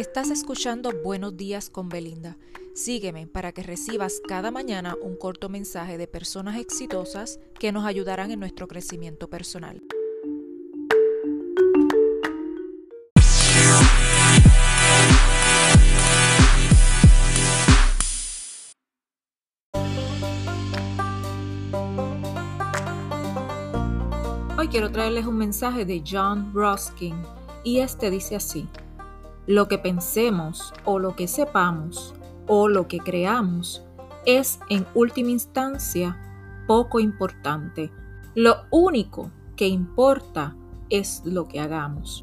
Estás escuchando Buenos días con Belinda. Sígueme para que recibas cada mañana un corto mensaje de personas exitosas que nos ayudarán en nuestro crecimiento personal. Hoy quiero traerles un mensaje de John Ruskin y este dice así. Lo que pensemos o lo que sepamos o lo que creamos es en última instancia poco importante. Lo único que importa es lo que hagamos.